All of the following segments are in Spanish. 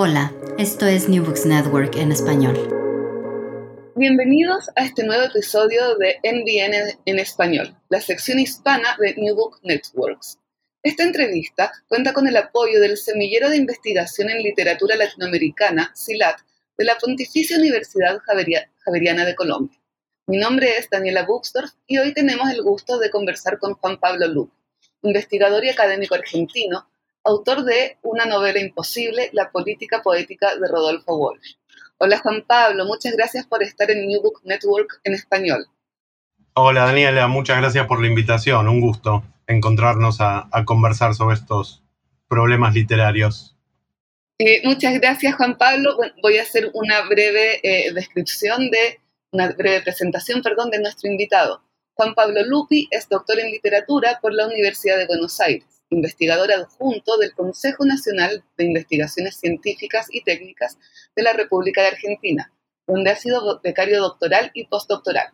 Hola, esto es New Books Network en español. Bienvenidos a este nuevo episodio de NBN en español, la sección hispana de New Book Networks. Esta entrevista cuenta con el apoyo del Semillero de Investigación en Literatura Latinoamericana, SILAT, de la Pontificia Universidad Javeria- Javeriana de Colombia. Mi nombre es Daniela Buxdorf y hoy tenemos el gusto de conversar con Juan Pablo Luque, investigador y académico argentino, autor de Una novela imposible, La política poética de Rodolfo Walsh. Hola Juan Pablo, muchas gracias por estar en New Book Network en español. Hola Daniela, muchas gracias por la invitación. Un gusto encontrarnos a, a conversar sobre estos problemas literarios. Eh, muchas gracias Juan Pablo. Bueno, voy a hacer una breve eh, descripción de, una breve presentación, perdón, de nuestro invitado. Juan Pablo Lupi es doctor en literatura por la Universidad de Buenos Aires, investigador adjunto del Consejo Nacional de Investigaciones Científicas y Técnicas de la República de Argentina, donde ha sido becario doctoral y postdoctoral.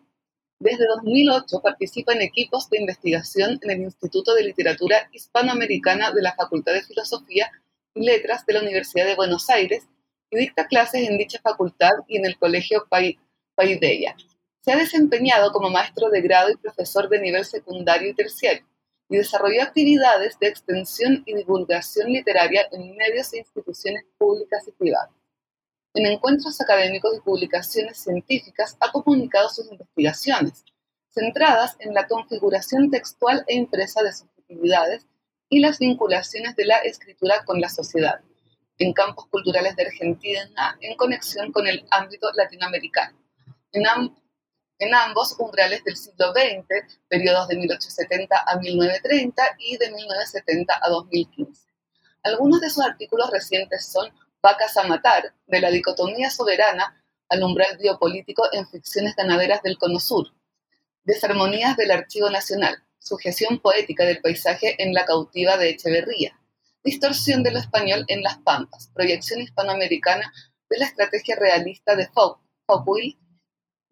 Desde 2008 participa en equipos de investigación en el Instituto de Literatura Hispanoamericana de la Facultad de Filosofía y Letras de la Universidad de Buenos Aires y dicta clases en dicha facultad y en el Colegio Pai- Paideia. Se ha desempeñado como maestro de grado y profesor de nivel secundario y terciario y desarrolló actividades de extensión y divulgación literaria en medios e instituciones públicas y privadas. En encuentros académicos y publicaciones científicas ha comunicado sus investigaciones, centradas en la configuración textual e impresa de subjetividades y las vinculaciones de la escritura con la sociedad, en campos culturales de Argentina en conexión con el ámbito latinoamericano. En ambos umbrales del siglo XX, periodos de 1870 a 1930 y de 1970 a 2015. Algunos de sus artículos recientes son Vacas a matar, de la dicotomía soberana al umbral biopolítico en ficciones ganaderas del Cono Sur, Desarmonías del Archivo Nacional, sujeción poética del paisaje en la cautiva de Echeverría, distorsión de lo español en las Pampas, proyección hispanoamericana de la estrategia realista de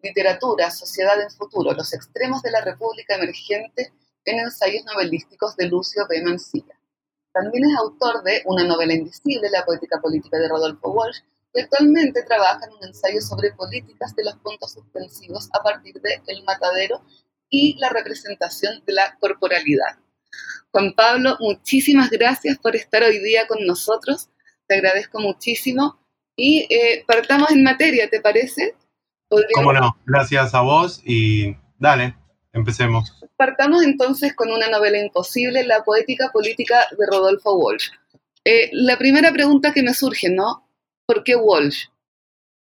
literatura, sociedad en futuro, los extremos de la República emergente en ensayos novelísticos de Lucio B. Mansilla. También es autor de Una novela invisible, la poética política de Rodolfo Walsh, y actualmente trabaja en un ensayo sobre políticas de los puntos suspensivos a partir de El Matadero y la representación de la corporalidad. Juan Pablo, muchísimas gracias por estar hoy día con nosotros. Te agradezco muchísimo. Y eh, partamos en materia, ¿te parece? ¿Cómo no? Gracias a vos y dale, empecemos. Partamos entonces con una novela imposible, La poética política de Rodolfo Walsh. Eh, la primera pregunta que me surge, ¿no? ¿Por qué Walsh?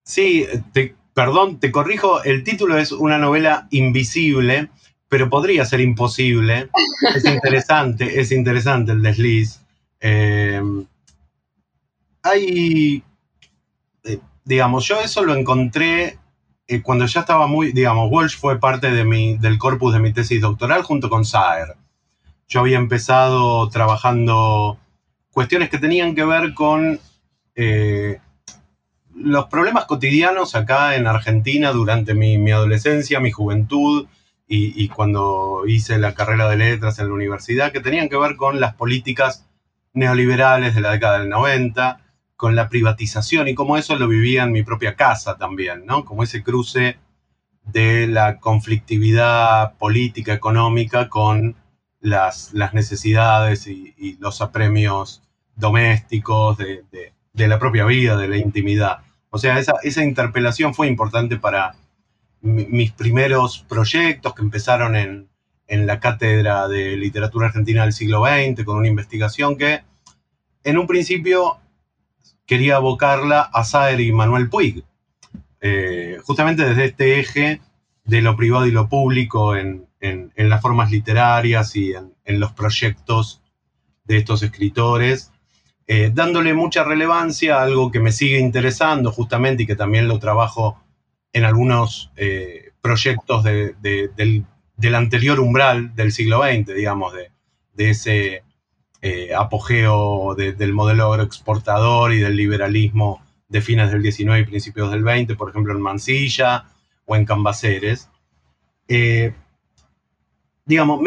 Sí, te- perdón, te corrijo, el título es una novela invisible, pero podría ser imposible. Es interesante, es interesante el desliz. Eh, hay, eh, digamos, yo eso lo encontré eh, cuando ya estaba muy, digamos, Walsh fue parte de mi, del corpus de mi tesis doctoral junto con Saer. Yo había empezado trabajando cuestiones que tenían que ver con eh, los problemas cotidianos acá en Argentina durante mi, mi adolescencia, mi juventud y, y cuando hice la carrera de letras en la universidad, que tenían que ver con las políticas neoliberales de la década del 90, con la privatización y cómo eso lo vivía en mi propia casa también, ¿no? Como ese cruce de la conflictividad política, económica con las, necesidades y, los apremios domésticos, de, la propia vida, de la intimidad. O sea, esa, interpelación fue importante para mis primeros proyectos que empezaron en la Cátedra de Literatura Argentina del siglo XX, con una investigación que en un principio quería abocarla a Saer y Manuel Puig, eh, justamente desde este eje de lo privado y lo público en, las formas literarias y en, los proyectos de estos escritores, eh, dándole mucha relevancia a algo que me sigue interesando justamente y que también lo trabajo en algunos eh, proyectos del, anterior umbral del siglo XX, digamos, de, ese apogeo del modelo agroexportador y del liberalismo de fines del 19 y principios del 20, por ejemplo en Mansilla o en Cambaceres. Eh, digamos,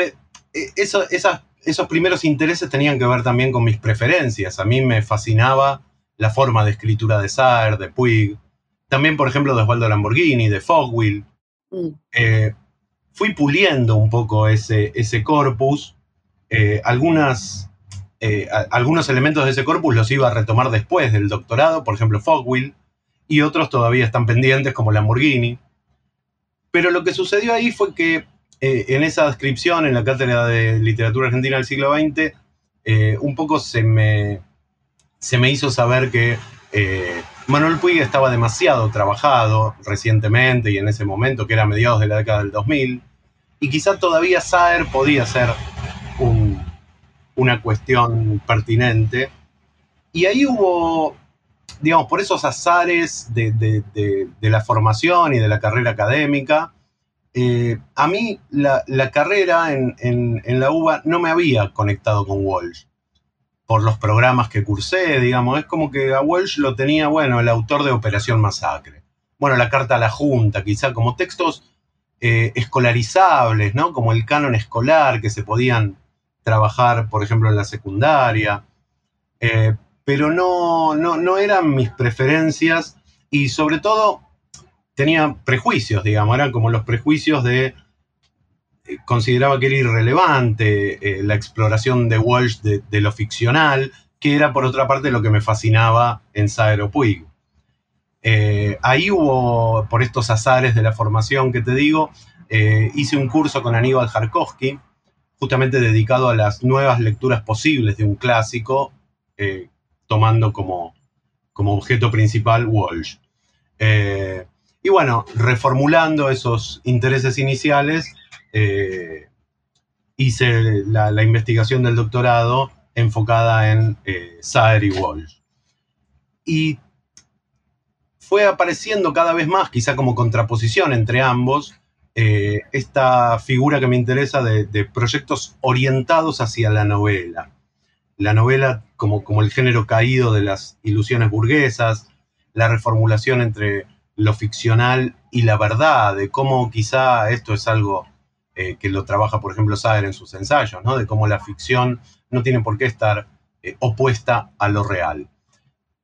eh, esos primeros intereses tenían que ver también con mis preferencias. A mí me fascinaba la forma de escritura de Saer, de Puig, también, por ejemplo, de Osvaldo Lamborghini, de Fogwill. Mm. Eh, fui puliendo un poco ese, ese corpus. algunas eh, algunos elementos de ese corpus los iba a retomar después del doctorado, por ejemplo Fogwill, y otros todavía están pendientes como Lamborghini. Pero lo que sucedió ahí fue que eh, en esa descripción, en la cátedra de literatura argentina del siglo XX, eh, un poco se me, se me hizo saber que Manuel Puig estaba demasiado trabajado recientemente y en ese momento, que era a mediados de la década del 2000, y quizá todavía Saer podía ser una cuestión pertinente. Y ahí hubo, digamos, por esos azares de, la formación y de la carrera académica, eh, a mí la, carrera en, la UBA no me había conectado con Walsh por los programas que cursé, digamos, es como que a Walsh lo tenía, bueno, el autor de Operación Masacre. Bueno, la carta a la Junta, quizá como textos eh, escolarizables, ¿no? Como el canon escolar que se podían trabajar, por ejemplo, en la secundaria, eh, pero no, no, eran mis preferencias y sobre todo tenía prejuicios, digamos, eran como los prejuicios de, eh, consideraba que era irrelevante eh, la exploración de Walsh de, lo ficcional, que era por otra parte lo que me fascinaba en Saero ahí hubo, por estos azares de la formación que te digo, hice un curso con Aníbal Jarkowski, justamente dedicado a las nuevas lecturas posibles de un clásico, eh, tomando como, como, objeto principal Walsh. Eh, y bueno, reformulando esos intereses iniciales, eh, hice la, investigación del doctorado enfocada en Saer y Walsh. Y fue apareciendo cada vez más, quizá como contraposición entre ambos, eh, esta figura que me interesa de, proyectos orientados hacia la novela. La novela como, como el género caído de las ilusiones burguesas, la reformulación entre lo ficcional y la verdad, de cómo quizá esto es algo eh, que lo trabaja, por ejemplo, Sader en sus ensayos, ¿no? de cómo la ficción no tiene por qué estar eh, opuesta a lo real.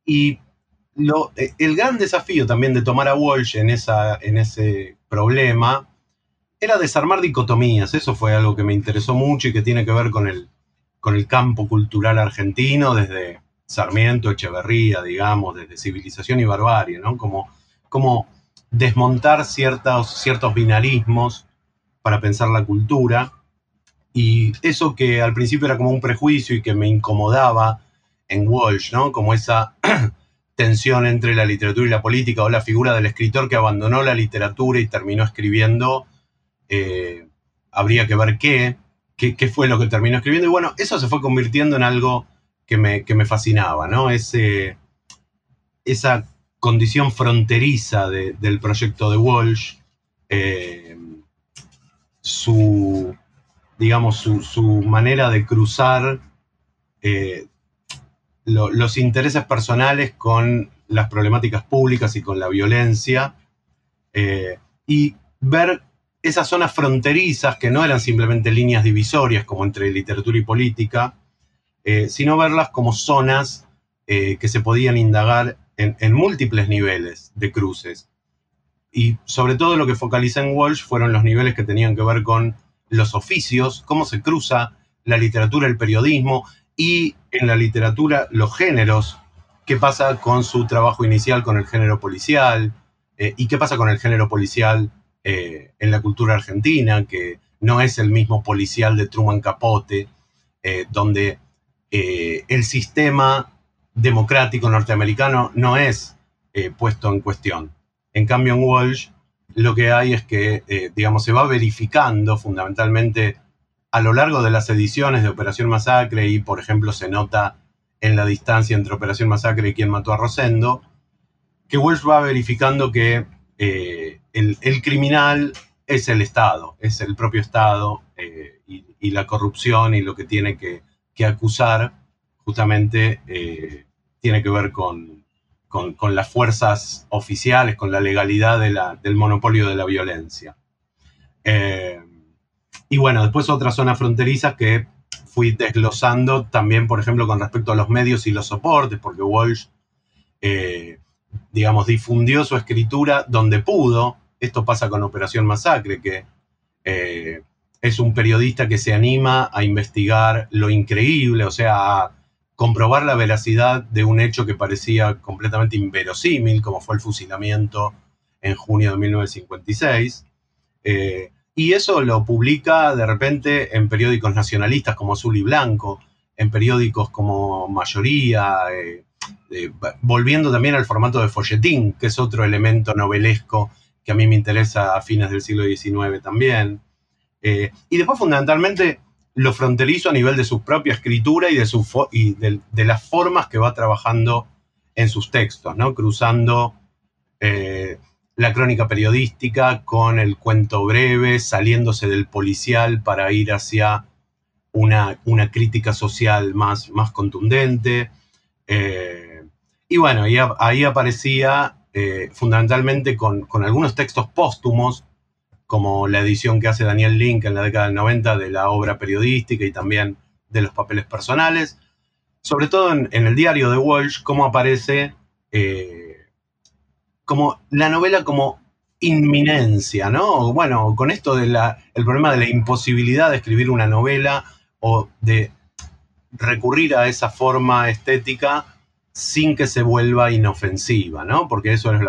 Y el gran desafío también de tomar a Walsh en, esa, en ese problema era desarmar dicotomías. Eso fue algo que me interesó mucho y que tiene que ver con el, con el campo cultural argentino desde Sarmiento, Echeverría, digamos, desde civilización y barbarie, ¿no? Como, como desmontar ciertos, ciertos binarismos para pensar la cultura. Y eso que al principio era como un prejuicio y que me incomodaba en Walsh, ¿no? Como esa tensión entre la literatura y la política o la figura del escritor que abandonó la literatura y terminó escribiendo eh, habría que ver qué, qué, fue lo que terminó escribiendo. Y bueno, eso se fue convirtiendo en algo que me, fascinaba, ¿no? Ese, esa condición fronteriza del proyecto de Walsh, eh, su, digamos, su, manera de cruzar eh, los intereses personales con las problemáticas públicas y con la violencia, y ver esas zonas fronterizas que no eran simplemente líneas divisorias como entre literatura y política, eh, sino verlas como zonas eh, que se podían indagar en, múltiples niveles de cruces. Y sobre todo lo que focaliza en Walsh fueron los niveles que tenían que ver con los oficios, cómo se cruza la literatura, el periodismo y en la literatura los géneros, qué pasa con su trabajo inicial con el género policial eh, y qué pasa con el género policial eh, en la cultura argentina, que no es el mismo policial de Truman Capote, eh, donde el sistema democrático norteamericano no es puesto en cuestión. En cambio, en Walsh lo que hay es que, digamos, se va verificando fundamentalmente a lo largo de las ediciones de Operación Masacre y, por ejemplo, se nota en la distancia entre Operación Masacre y quien mató a Rosendo, que Welsh va verificando que eh, el, criminal es el Estado, es el propio Estado eh, y, la corrupción y lo que tiene que, acusar justamente eh, tiene que ver con, con, las fuerzas oficiales, con la legalidad del monopolio de la violencia. Y bueno, después otras zonas fronterizas que fui desglosando también, por ejemplo, con respecto a los medios y los soportes, porque Walsh, eh, digamos, difundió su escritura donde pudo. Esto pasa con Operación Masacre, que eh, es un periodista que se anima a investigar lo increíble, o sea, a comprobar la veracidad de un hecho que parecía completamente inverosímil, como fue el fusilamiento en junio de 1956. Y eso lo publica de repente en periódicos nacionalistas como Azul y Blanco, en periódicos como Mayoría, eh, eh, volviendo también al formato de folletín, que es otro elemento novelesco que a mí me interesa a fines del siglo XIX también. Eh, y después fundamentalmente lo fronterizo a nivel de su propia escritura y de, y de, las formas que va trabajando en sus textos, ¿no? cruzando la crónica periodística con el cuento breve, saliéndose del policial para ir hacia una, una crítica social más, más contundente. Eh, y bueno, ahí, aparecía eh, fundamentalmente con, algunos textos póstumos, como la edición que hace Daniel Link en la década del 90 de la obra periodística y también de los papeles personales. Sobre todo en, el diario de Walsh, cómo aparece eh, como la novela como inminencia, ¿no? Bueno, con esto del problema de la imposibilidad de escribir una novela o de recurrir a esa forma estética sin que se vuelva inofensiva, ¿no? Porque eso es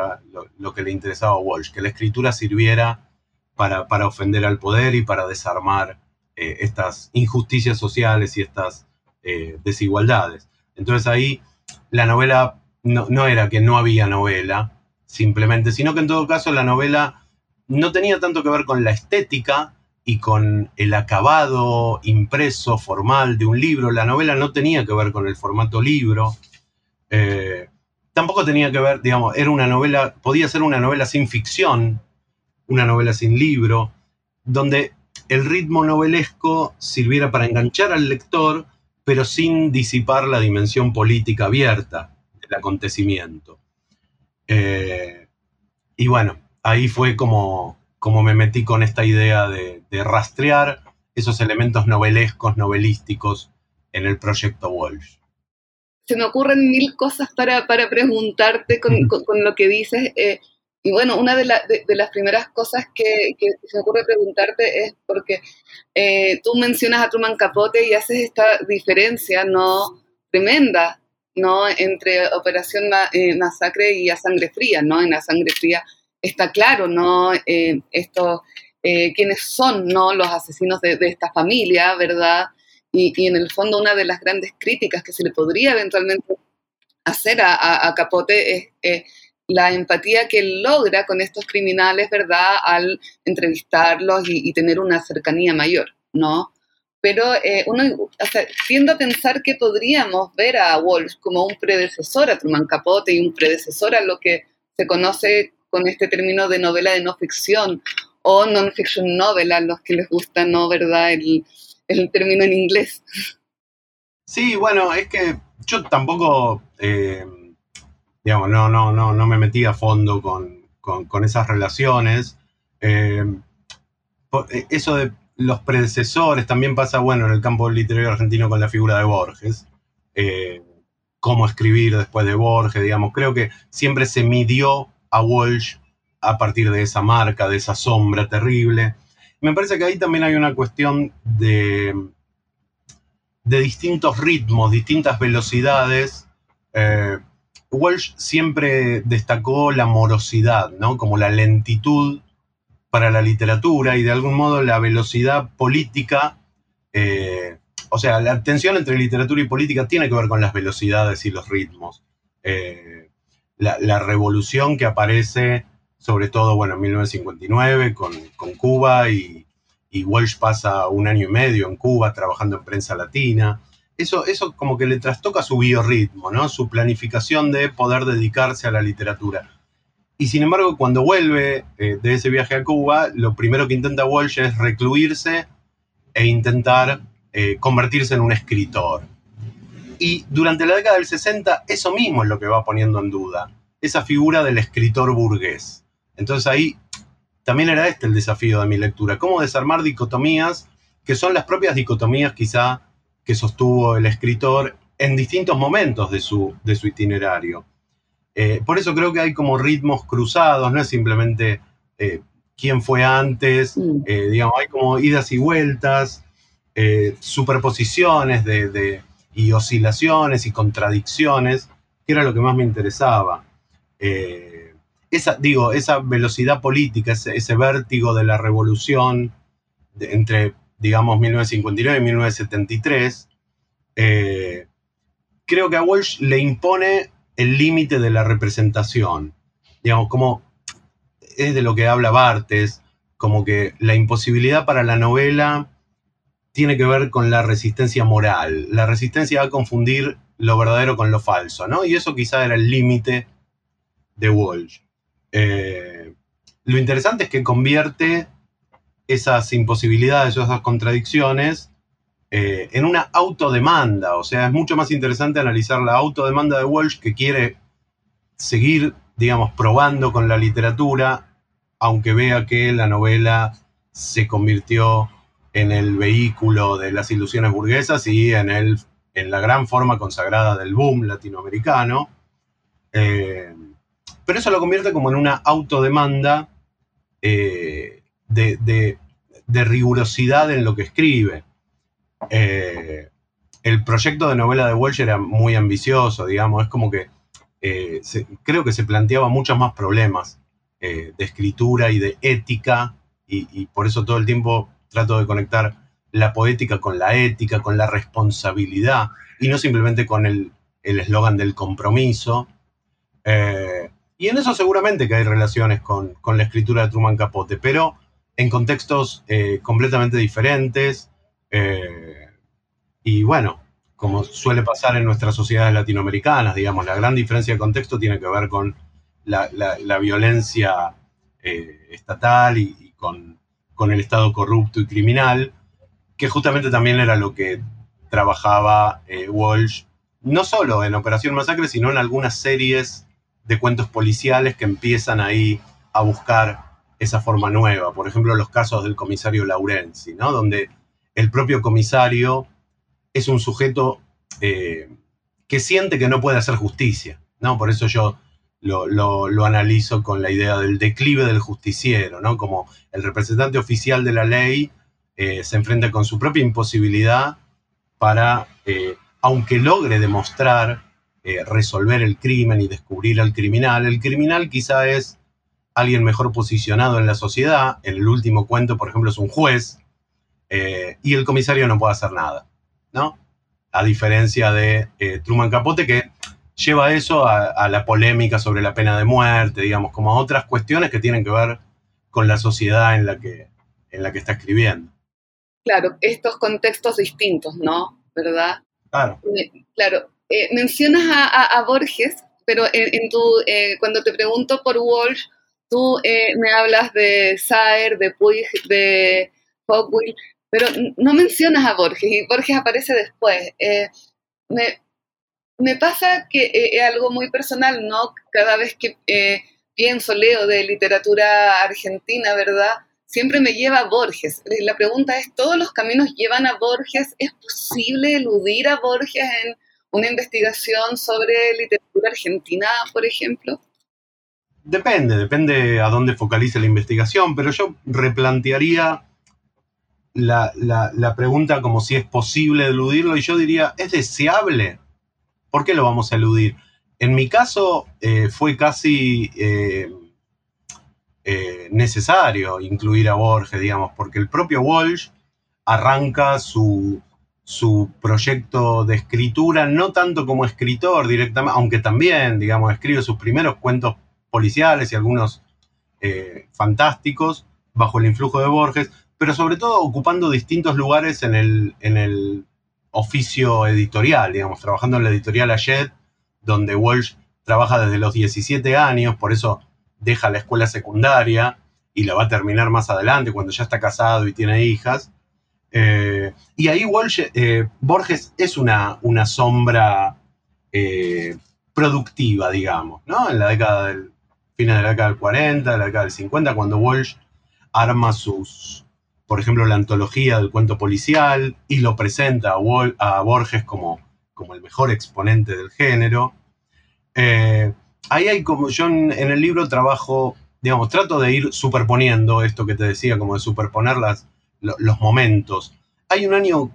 lo, que le interesaba a Walsh, que la escritura sirviera para, para ofender al poder y para desarmar eh, estas injusticias sociales y estas eh, desigualdades. Entonces ahí la novela no, no era que no había novela, simplemente, sino que en todo caso la novela no tenía tanto que ver con la estética y con el acabado impreso formal de un libro. La novela no tenía que ver con el formato libro. Eh, tampoco tenía que ver, digamos, era una novela, podía ser una novela sin ficción, una novela sin libro, donde el ritmo novelesco sirviera para enganchar al lector, pero sin disipar la dimensión política abierta del acontecimiento. Eh, y bueno, ahí fue como, como me metí con esta idea de, rastrear esos elementos novelescos, novelísticos en el proyecto Walsh. Se me ocurren mil cosas para, preguntarte con, lo que dices. Eh, y bueno, una de, las primeras cosas que, se me ocurre preguntarte es porque eh, tú mencionas a Truman Capote y haces esta diferencia no tremenda ¿no? entre Operación eh, Masacre y A Sangre Fría, ¿no? En A Sangre Fría está claro, ¿no? Eh, eh, quiénes son, ¿no? Los asesinos de, esta familia, ¿verdad? Y, en el fondo una de las grandes críticas que se le podría eventualmente hacer a, Capote es la empatía que él logra con estos criminales, ¿verdad? Al entrevistarlos y, tener una cercanía mayor, ¿no? pero eh, uno a pensar que podríamos ver a Walsh como un predecesor a Truman Capote y un predecesor a lo que se conoce con este término de novela de no ficción o non-fiction novel, a los que les gusta, ¿no? ¿Verdad? El, término en inglés. Sí, bueno, es que yo tampoco, eh, digamos, no, no, no, no me metí a fondo con, esas relaciones. Eh, eso de los predecesores, también pasa, bueno, en el campo literario argentino con la figura de Borges, eh, cómo escribir después de Borges, digamos, creo que siempre se midió a Walsh a partir de esa marca, de esa sombra terrible. Me parece que ahí también hay una cuestión de, de distintos ritmos, distintas velocidades. Eh, Walsh siempre destacó la morosidad, ¿no? Como la lentitud para la literatura y de algún modo la velocidad política. Eh, o sea, la tensión entre literatura y política tiene que ver con las velocidades y los ritmos. Eh, la, revolución que aparece, sobre todo, bueno, en 1959 con, Cuba y, y Walsh pasa un año y medio en Cuba trabajando en prensa latina eso, eso como que le trastoca su biorritmo, ¿no? Su planificación de poder dedicarse a la literatura. Y sin embargo, cuando vuelve eh, de ese viaje a Cuba, lo primero que intenta Walsh es recluirse e intentar eh, convertirse en un escritor. Y durante la década del 60, eso mismo es lo que va poniendo en duda, esa figura del escritor burgués. Entonces ahí también era este el desafío de mi lectura, cómo desarmar dicotomías que son las propias dicotomías quizá que sostuvo el escritor en distintos momentos de su, de su itinerario. Eh, por eso creo que hay como ritmos cruzados, no es simplemente eh, quién fue antes, eh, digamos, hay como idas y vueltas, superposiciones de, y oscilaciones y contradicciones, que era lo que más me interesaba. esa, digo, esa velocidad política, ese, vértigo de la revolución entre digamos, 1959 y 1973, eh, creo que a Walsh le impone el límite de la representación. Digamos, como es de lo que habla Bartes, como que la imposibilidad para la novela tiene que ver con la resistencia moral, la resistencia a confundir lo verdadero con lo falso, ¿no? Y eso quizá era el límite de Walsh. Eh, lo interesante es que convierte esas imposibilidades o esas contradicciones eh, en una autodemanda. O sea, es mucho más interesante analizar la autodemanda de Walsh que quiere seguir, digamos, probando con la literatura, aunque vea que la novela se convirtió en el vehículo de las ilusiones burguesas y en, el, en la gran forma consagrada del boom latinoamericano. Eh, pero eso lo convierte como en una autodemanda eh, de, rigurosidad en lo que escribe. Eh, el proyecto de novela de Welsh era muy ambicioso, digamos, es como que creo que se planteaba muchos más problemas de escritura y de ética, y, por eso todo el tiempo trato de conectar la poética con la ética, con la responsabilidad, y no simplemente con el eslogan del compromiso. y en eso seguramente que hay relaciones con, con la escritura de Truman Capote, pero en contextos eh, completamente diferentes. Eh, y bueno, como suele pasar en nuestras sociedades latinoamericanas, digamos, la gran diferencia de contexto tiene que ver con la, violencia eh, estatal y, con, con, el Estado corrupto y criminal, que justamente también era lo que trabajaba Walsh, no solo en Operación Masacre, sino en algunas series de cuentos policiales que empiezan ahí a buscar esa forma nueva. Por ejemplo, los casos del comisario Laurenzi, ¿no? donde el propio comisario es un sujeto eh, que siente que no puede hacer justicia. ¿no? Por eso yo lo, analizo con la idea del declive del justiciero, ¿no? como el representante oficial de la ley eh, se enfrenta con su propia imposibilidad para, eh, aunque logre demostrar, resolver el crimen y descubrir al criminal, el criminal quizá es alguien mejor posicionado en la sociedad. En el último cuento, por ejemplo, es un juez eh, y el comisario no puede hacer nada, ¿no? A diferencia de eh, Truman Capote, que lleva eso a, la polémica sobre la pena de muerte, digamos, como a otras cuestiones que tienen que ver con la sociedad en la que, en la que está escribiendo. Claro, estos contextos distintos, ¿no? ¿Verdad? Claro. Eh, claro. mencionas a, Borges, pero en, tu, cuando te pregunto por Walsh, Tú eh, me hablas de Saer, de Puig, de Hopwell, pero no mencionas a Borges y Borges aparece después. Eh, me, pasa que eh, es algo muy personal, ¿no? Cada vez que pienso, leo de literatura argentina, ¿verdad? Siempre me lleva a Borges. La pregunta es, ¿todos los caminos llevan a Borges? ¿Es posible eludir a Borges en una investigación sobre literatura argentina, por ejemplo? Depende, depende a dónde focalice la investigación, pero yo replantearía la, la- la pregunta como si es posible eludirlo y yo diría, ¿es deseable? ¿Por qué lo vamos a eludir? En mi caso eh, fue casi eh, eh, necesario incluir a Borges, digamos, porque el propio Walsh arranca su, su proyecto de escritura, no tanto como escritor directamente, aunque también, digamos, escribe sus primeros cuentos policiales y algunos fantásticos bajo el influjo de Borges, pero sobre todo ocupando distintos lugares en el, en el oficio editorial, digamos, trabajando en la editorial Ayet, donde Walsh trabaja desde los 17 años, por eso deja la escuela secundaria y la va a terminar más adelante cuando ya está casado y tiene hijas. Eh, y ahí Walsh, eh, Borges es una, una sombra eh, productiva, digamos, ¿no? En la década del, fines de la década del 40, de la década del 50, cuando Walsh arma sus, por ejemplo, la antología del cuento policial y lo presenta a, Borges como, como el mejor exponente del género. Eh, ahí hay como, yo en, el libro trabajo, digamos, trato de ir superponiendo esto que te decía, como de superponer las, lo- los momentos. Hay un año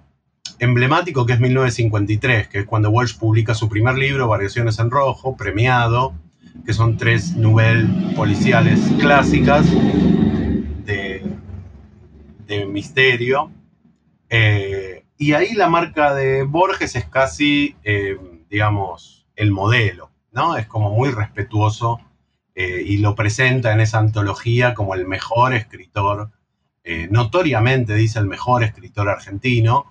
emblemático que es 1953, que es cuando Walsh publica su primer libro, Variaciones en Rojo, premiado, que son tres novelas policiales clásicas de misterio. Eh, y ahí la marca de Borges es casi, eh, digamos, el modelo, ¿no? Es como muy respetuoso eh, y lo presenta en esa antología como el mejor escritor, notoriamente dice el mejor escritor argentino,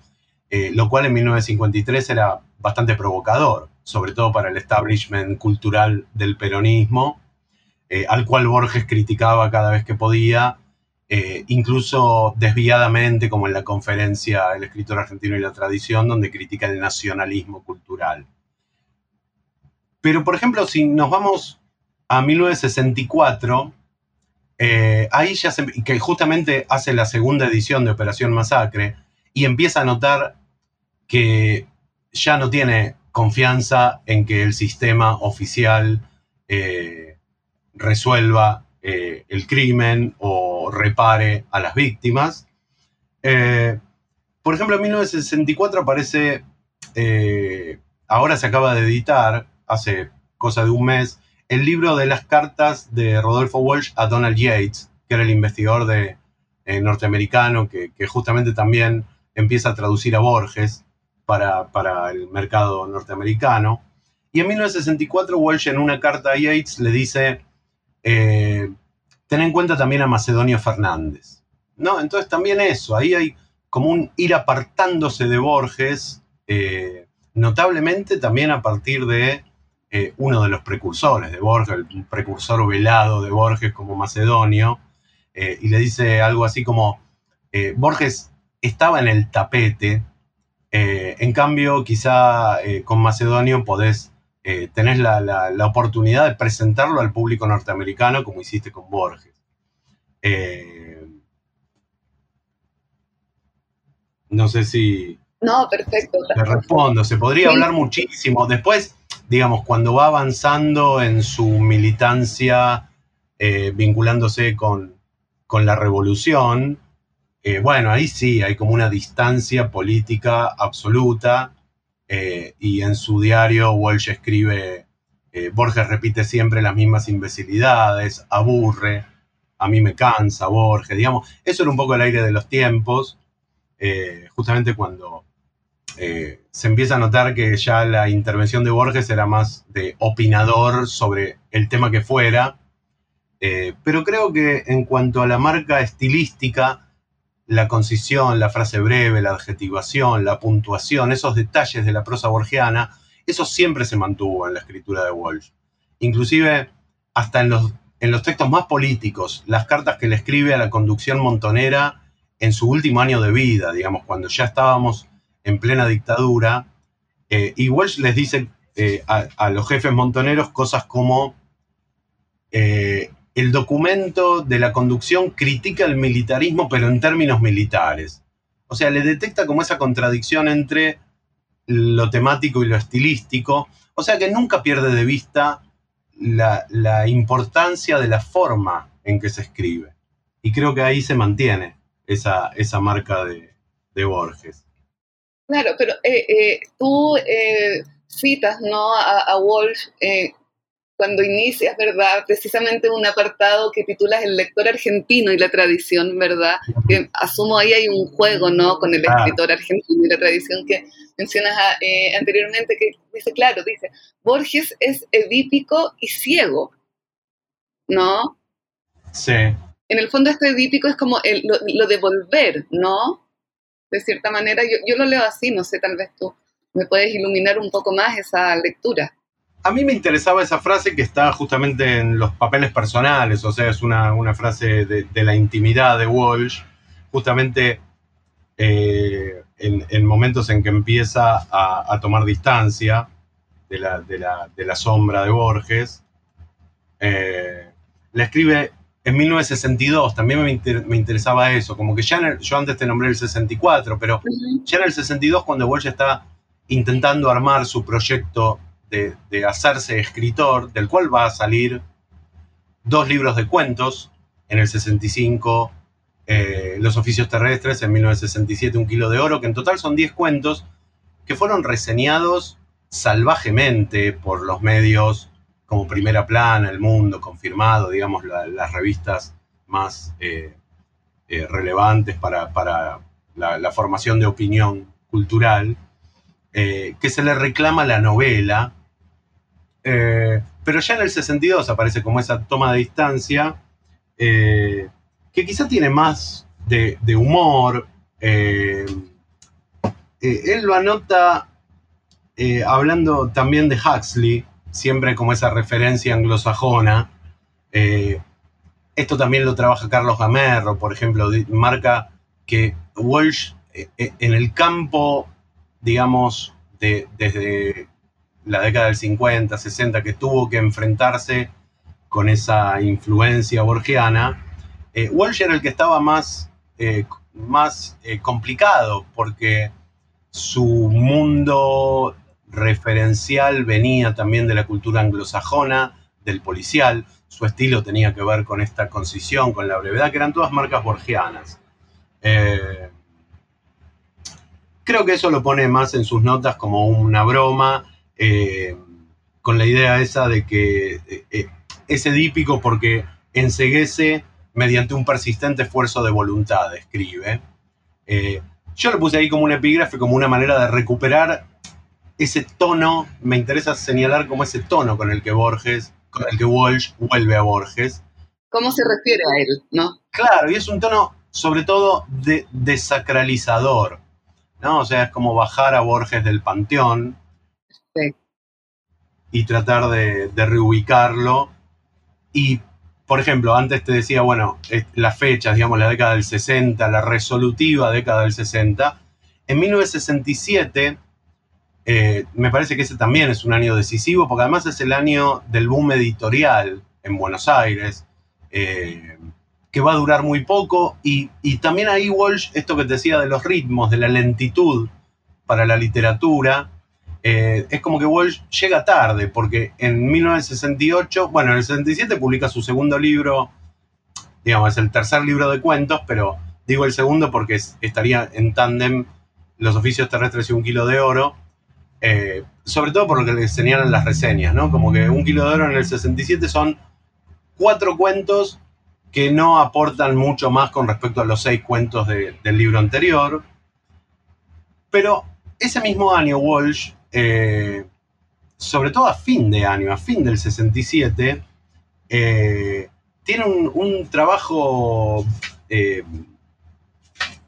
lo cual en 1953 era bastante provocador, sobre todo para el establishment cultural del peronismo, al cual Borges criticaba cada vez que podía, eh, incluso desviadamente, como en la conferencia El escritor argentino y la tradición, donde critica el nacionalismo cultural. Pero, por ejemplo, si nos vamos a 1964, eh, ahí ya se, que justamente hace la segunda edición de Operación Masacre y empieza a notar que ya no tiene confianza en que el sistema oficial eh, resuelva eh, el crimen o repare a las víctimas. Eh, por ejemplo, en 1964 aparece, eh, ahora se acaba de editar, hace cosa de un mes, el libro de las cartas de Rodolfo Walsh a Donald Yates, que era el investigador de, eh, norteamericano que, justamente también empieza a traducir a Borges para, para el mercado norteamericano. Y en 1964 Walsh en una carta a Yates le dice, ten en cuenta también a Macedonio Fernández. ¿No? Entonces también eso, ahí hay como un ir apartándose de Borges, eh, notablemente también a partir de eh, uno de los precursores de Borges, el precursor velado de Borges como Macedonio, eh, y le dice algo así como, Borges estaba en el tapete, en cambio quizá con Macedonio podés, eh, tenés la, la- la oportunidad de presentarlo al público norteamericano como hiciste con Borges. Eh, no sé si, No, perfecto. le respondo, se podría hablar muchísimo. Después, digamos, cuando va avanzando en su militancia, eh, vinculándose con, con la revolución, bueno, ahí sí, hay como una distancia política absoluta. Eh, y en su diario Walsh escribe, eh, Borges repite siempre las mismas imbecilidades, aburre, a mí me cansa Borges, digamos, eso era un poco el aire de los tiempos, eh, justamente cuando se empieza a notar que ya la intervención de Borges era más de opinador sobre el tema que fuera, pero creo que en cuanto a la marca estilística, la concisión, la frase breve, la adjetivación, la puntuación, esos detalles de la prosa borgiana, eso siempre se mantuvo en la escritura de Walsh. Inclusive hasta en los, en los textos más políticos, las cartas que le escribe a la conducción montonera en su último año de vida, digamos, cuando ya estábamos en plena dictadura, eh, y Walsh les dice eh, a, los jefes montoneros cosas como eh, el documento de la conducción critica el militarismo, pero en términos militares. O sea, le detecta como esa contradicción entre lo temático y lo estilístico. O sea, que nunca pierde de vista la, importancia de la forma en que se escribe. Y creo que ahí se mantiene esa, esa marca de, Borges. Claro, pero eh, eh, tú eh, citas ¿no? a, a eh, cuando inicias, ¿verdad? Precisamente un apartado que titulas El lector argentino y la tradición, ¿verdad? Que asumo ahí hay un juego, ¿no? Con el Claro. escritor argentino y la tradición que mencionas ah, eh, anteriormente, que dice, claro, dice, Borges es edípico y ciego, ¿no? Sí, En el fondo este edípico es como el- lo, lo de volver, ¿no? De cierta manera, yo, yo lo leo así, no sé, tal vez tú me puedes iluminar un poco más esa lectura. A mí me interesaba esa frase que está justamente en los papeles personales, o sea, es una, una frase de, de la intimidad de Walsh, justamente eh, en, en momentos en que empieza a, a tomar distancia de la, de la- de la sombra de Borges. Eh, la escribe en 1962, también me, inter- me interesaba eso, como que ya en el- yo antes te nombré el 64, pero ya en el 62 cuando Walsh está intentando armar su proyecto de, hacerse escritor, del cual va a salir dos libros de cuentos, en el 65 eh, Los oficios terrestres, en 1967 Un kilo de oro, que en total son 10 cuentos que fueron reseñados salvajemente por los medios como Primera Plana, El Mundo, Confirmado, digamos, la- las revistas más eh, eh, relevantes para, para la, la formación de opinión cultural, que se le reclama la novela, eh, pero ya en el 62 aparece como esa toma de distancia, eh, que quizá tiene más de, humor. eh, él lo anota hablando también de Huxley, siempre como esa referencia anglosajona. Esto también lo trabaja Carlos Gamerro, por ejemplo, marca que Walsh en el campo, digamos, de- desde la década del 50, 60, que tuvo que enfrentarse con esa influencia borgiana, eh, Walsh era el que estaba más, eh, más eh, complicado, porque su mundo referencial venía también de la cultura anglosajona, del policial, su estilo tenía que ver con esta concisión, con la brevedad, que eran todas marcas borgianas. Eh, creo que eso lo pone más en sus notas como una broma, eh, con la idea esa de que eh, eh, es edípico porque enseguece mediante un persistente esfuerzo de voluntad, escribe. Eh, yo lo puse ahí como un epígrafe, como una manera de recuperar ese tono, me interesa señalar como ese tono con el que Borges, con el que Walsh vuelve a Borges. ¿Cómo se refiere a él, no? Claro, y es un tono sobre todo de desacralizador, ¿no? O sea, es como bajar a Borges del panteón. Y tratar de, reubicarlo. Y, por ejemplo, antes te decía, bueno, las fechas, digamos, la década del 60, la resolutiva década del 60. En 1967, eh, me parece que ese también es un año decisivo, porque además es el año del boom editorial en Buenos Aires, eh, que va a durar muy poco. Y, y también ahí Walsh, esto que te decía de los ritmos, de la lentitud para la literatura, eh, es como que Walsh llega tarde, porque en 1968, bueno, en el 67 publica su segundo libro, digamos, es el tercer libro de cuentos, pero digo el segundo porque es- estaría en tándem Los oficios terrestres y un kilo de oro, eh, sobre todo por lo que le señalan las reseñas, ¿no? Como que un kilo de oro en el 67 son cuatro cuentos que no aportan mucho más con respecto a los seis cuentos de- del libro anterior. Pero ese mismo año Walsh, eh, sobre todo a fin de año, a fin del 67, eh, tiene un, trabajo eh,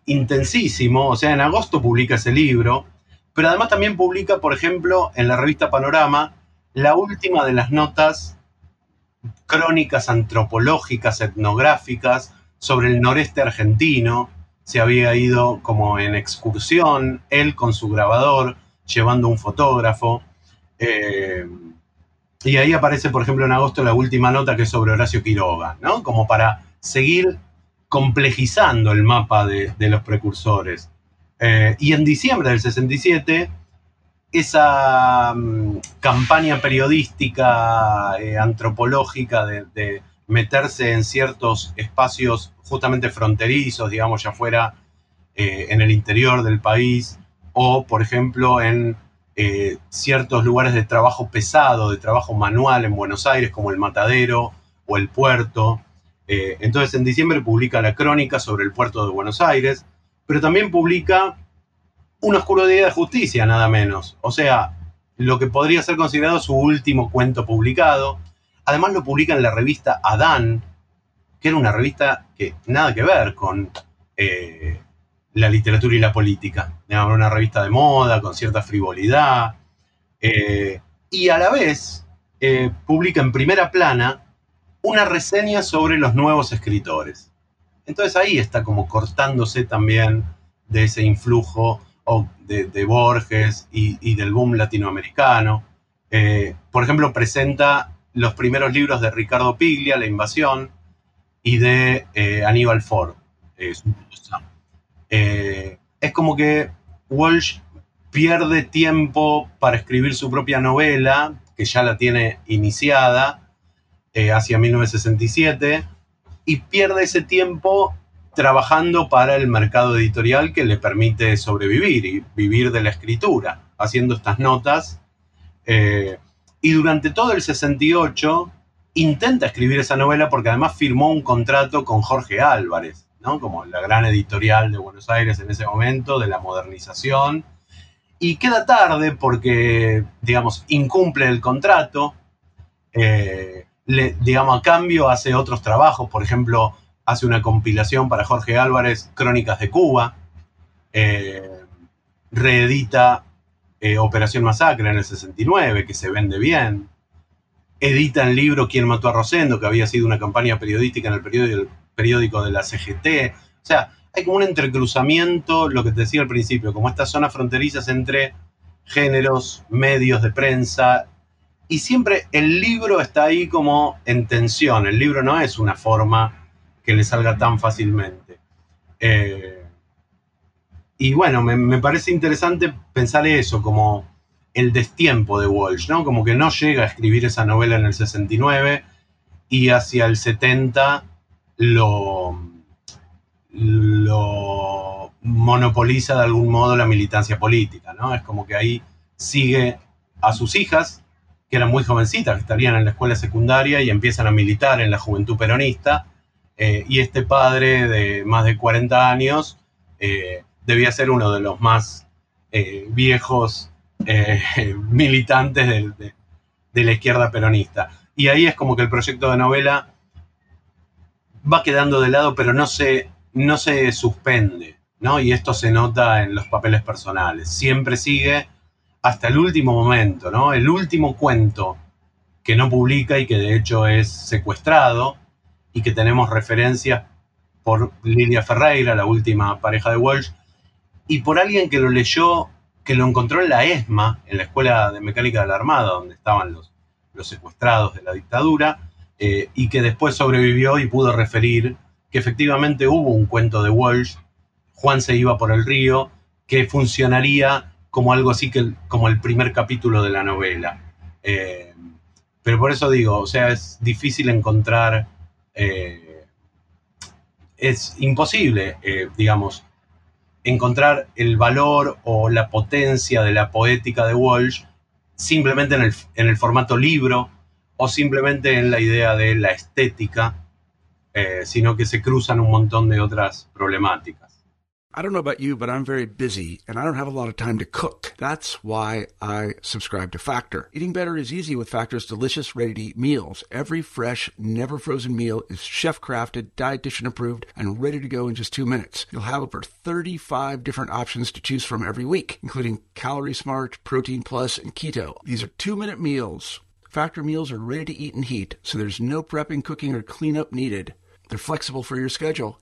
intensísimo, o sea, en agosto publica ese libro, pero además también publica, por ejemplo, en la revista Panorama, la última de las notas crónicas antropológicas, etnográficas sobre el noreste argentino. Se había ido como en excursión, él con su grabador, llevando un fotógrafo. Eh, y ahí aparece, por ejemplo, en agosto la última nota que es sobre Horacio Quiroga, ¿no? Como para seguir complejizando el mapa de, los precursores. Eh, y en diciembre del 67, esa mm, campaña periodística, eh, antropológica de, meterse en ciertos espacios justamente fronterizos, digamos, ya fuera en el interior del país o, por ejemplo, en eh, ciertos lugares de trabajo pesado, de trabajo manual en Buenos Aires, como el Matadero o el Puerto. Eh, entonces, en diciembre publica la crónica sobre el puerto de Buenos Aires, pero también publica Un oscuro día de justicia, nada menos. O sea, lo que podría ser considerado su último cuento publicado. Además lo publica en la revista Adán, que era una revista que nada que ver con eh, la literatura y la política. Era una revista de moda, con cierta frivolidad. Eh, y a la vez eh, publica en primera plana una reseña sobre los nuevos escritores. Entonces ahí está como cortándose también de ese influjo de, Borges y, del boom latinoamericano. Eh, por ejemplo, presenta los primeros libros de Ricardo Piglia, La Invasión, y de Aníbal Ford, su eh, es como que Walsh pierde tiempo para escribir su propia novela, que ya la tiene iniciada eh, hacia 1967, y pierde ese tiempo trabajando para el mercado editorial que le permite sobrevivir y vivir de la escritura, haciendo estas notas. Eh, y durante todo el 68 intenta escribir esa novela porque además firmó un contrato con Jorge Álvarez, como la gran editorial de Buenos Aires en ese momento, de la modernización. Y queda tarde porque, digamos, incumple el contrato. Eh, digamos, a cambio hace otros trabajos, por ejemplo, hace una compilación para Jorge Álvarez, Crónicas de Cuba, eh, reedita eh, Operación Masacre en el 69, que se vende bien, edita el libro Quién mató a Rosendo, que había sido una campaña periodística en el periódico, periódico de la CGT. O sea, hay como un entrecruzamiento, lo que te decía al principio, como estas zonas fronterizas entre géneros, medios de prensa, y siempre el libro está ahí como en tensión. El libro no es una forma que le salga tan fácilmente. Eh, y bueno, me, me, parece interesante pensar eso, como el destiempo de Walsh, ¿no? Como que no llega a escribir esa novela en el 69 y hacia el 70 lo, lo monopoliza de algún modo la militancia política, ¿no? Es como que ahí sigue a sus hijas, que eran muy jovencitas, que estarían en la escuela secundaria y empiezan a militar en la juventud peronista, eh, y este padre de más de 40 años eh, debía ser uno de los más eh, viejos militantes de, de la izquierda peronista. Y ahí es como que el proyecto de novela va quedando de lado, pero no se, no se suspende, ¿no? Y esto se nota en los papeles personales. Siempre sigue hasta el último momento, ¿no? El último cuento que no publica y que de hecho es secuestrado y que tenemos referencias por Lilia Ferreira, la última pareja de Walsh, y por alguien que lo leyó, que lo encontró en la ESMA, en la Escuela de Mecánica de la Armada, donde estaban los, los secuestrados de la dictadura, eh, y que después sobrevivió y pudo referir que efectivamente hubo un cuento de Walsh, Juan se iba por el río, que funcionaría como algo así que como el primer capítulo de la novela. Eh, pero por eso digo, o sea, es difícil encontrar, eh, es imposible, digamos, encontrar el valor o la potencia de la poética de Walsh simplemente en el, en el formato libro o simplemente en la idea de la estética, eh, sino que se cruzan un montón de otras problemáticas. I don't know about you, but I'm very busy and I don't have a lot of time to cook. That's why I subscribe to Factor. Eating better is easy with Factor's delicious, ready to eat meals. Every fresh, never frozen meal is chef crafted, dietitian approved, and ready to go in just two minutes. You'll have over 35 different options to choose from every week, including Calorie Smart, Protein Plus, and Keto. These are two minute meals Factor meals are ready to eat and heat, so there's no prepping, cooking, or cleanup needed. They're flexible for your schedule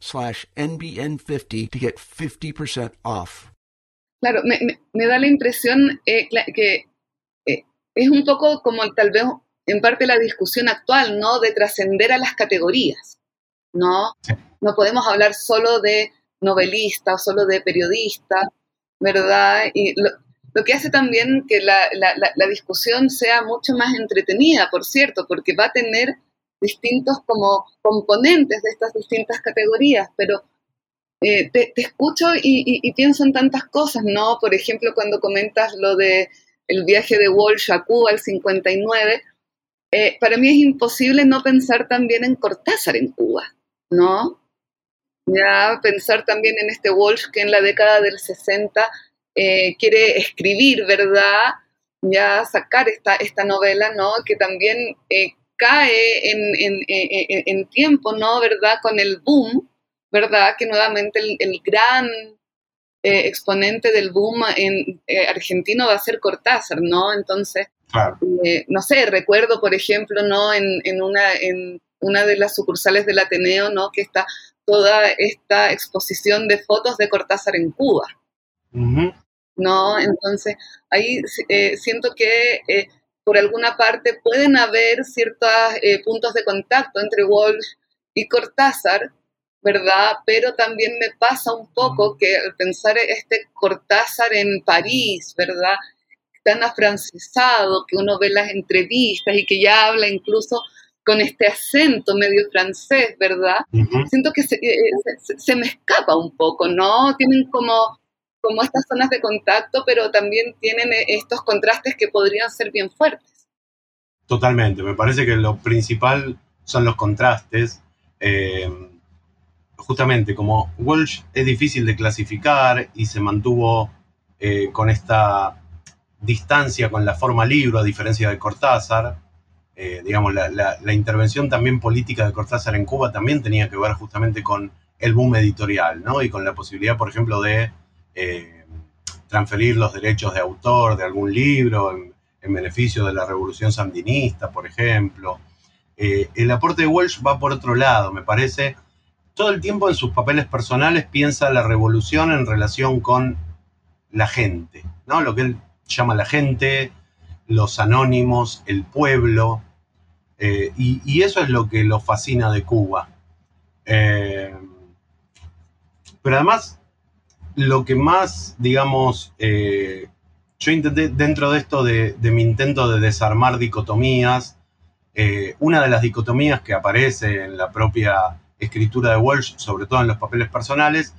slash NBN50 to get 50% off. Claro, me, me, me da la impresión eh, que eh, es un poco como tal vez en parte la discusión actual, ¿no? De trascender a las categorías, ¿no? Sí. No podemos hablar solo de novelista o solo de periodista, ¿verdad? Y lo, lo que hace también que la, la, la, discusión sea mucho más entretenida, por cierto, porque va a tener distintos como componentes de estas distintas categorías, pero eh, te, escucho y, pienso en tantas cosas, ¿no? Por ejemplo, cuando comentas lo de el viaje de Walsh a Cuba, el 59, eh, para mí es imposible no pensar también en Cortázar en Cuba, ¿no? Ya pensar también en este Walsh que en la década del 60 eh, quiere escribir, ¿verdad? Ya sacar esta, esta novela, ¿no? Que también cae en, en, en, en, tiempo, ¿no? ¿Verdad? Con el boom, ¿verdad? Que nuevamente el, el gran eh, exponente del boom en eh, argentino va a ser Cortázar, ¿no? Entonces, claro. eh, no sé, recuerdo, por ejemplo, ¿no? En, en, una, en una de las sucursales del Ateneo, ¿no? Que está toda esta exposición de fotos de Cortázar en Cuba. Uh -huh. ¿No? Entonces, ahí eh, siento que eh, por alguna parte pueden haber ciertos eh, puntos de contacto entre Walsh y Cortázar, ¿verdad? Pero también me pasa un poco que al pensar este Cortázar en París, ¿verdad? Tan afrancesado, que uno ve las entrevistas y que ya habla incluso con este acento medio francés, ¿verdad? Uh -huh. Siento que se, eh, se, se, me escapa un poco, ¿no? Tienen como, como estas zonas de contacto, pero también tienen eh, estos contrastes que podrían ser bien fuertes. Totalmente, me parece que lo principal son los contrastes. Eh, justamente como Walsh es difícil de clasificar y se mantuvo eh, con esta distancia con la forma libro, a diferencia de Cortázar, digamos, la, la, intervención también política de Cortázar en Cuba también tenía que ver justamente con el boom editorial, ¿no? Y con la posibilidad, por ejemplo, de eh, transferir los derechos de autor de algún libro en, en, beneficio de la revolución sandinista, por ejemplo. Eh, el aporte de Walsh va por otro lado, me parece. Todo el tiempo en sus papeles personales piensa la revolución en relación con la gente, ¿no? Lo que él llama la gente, los anónimos, el pueblo, eh, y, eso es lo que lo fascina de Cuba. Pero además, lo que más, digamos, eh, yo intenté dentro de esto de, mi intento de desarmar dicotomías, eh, una de las dicotomías que aparece en la propia escritura de Walsh, sobre todo en los papeles personales,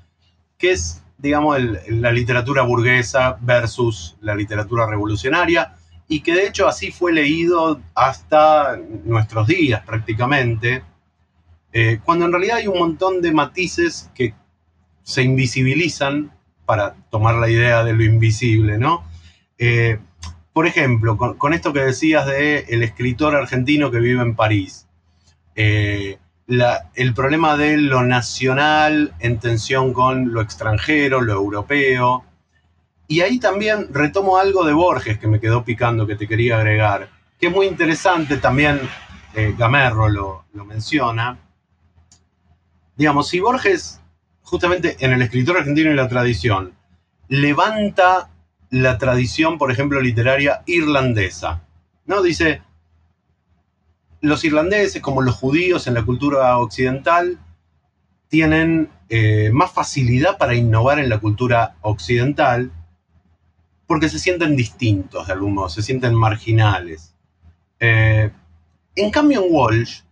que es, digamos, la literatura burguesa versus la literatura revolucionaria, y que de hecho así fue leído hasta nuestros días prácticamente, eh, cuando en realidad hay un montón de matices que se invisibilizan para tomar la idea de lo invisible, ¿no? Eh, por ejemplo, con, esto que decías de el escritor argentino que vive en París, eh, el problema de lo nacional en tensión con lo extranjero, lo europeo, y ahí también retomo algo de Borges que me quedó picando, que te quería agregar, que es muy interesante, también eh, Gamerro lo, lo, menciona. Digamos, si Borges, justamente en el escritor argentino y la tradición, levanta la tradición, por ejemplo, literaria irlandesa, ¿no? Dice, los irlandeses, como los judíos en la cultura occidental, tienen eh, más facilidad para innovar en la cultura occidental, porque se sienten distintos de algún modo, se sienten marginales. Eh, en cambio, en Walsh,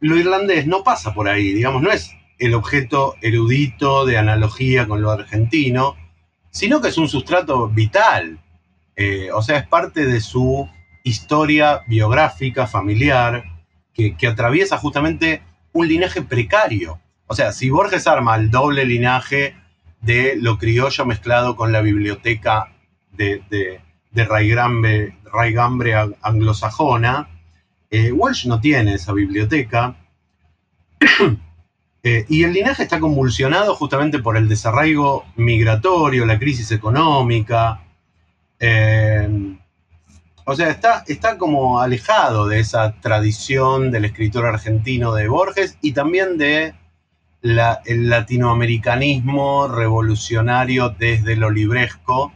lo irlandés no pasa por ahí, digamos, no es el objeto erudito de analogía con lo argentino, sino que es un sustrato vital. Eh, o sea, es parte de su historia biográfica, familiar, que, atraviesa justamente un linaje precario. O sea, si Borges arma el doble linaje de lo criollo mezclado con la biblioteca de, de, de raigambre, anglosajona, eh, Walsh no tiene esa biblioteca. Eh, y el linaje está convulsionado justamente por el desarraigo migratorio, la crisis económica. Eh, o sea, está, está como alejado de esa tradición del escritor argentino de Borges y también de el latinoamericanismo revolucionario desde lo libresco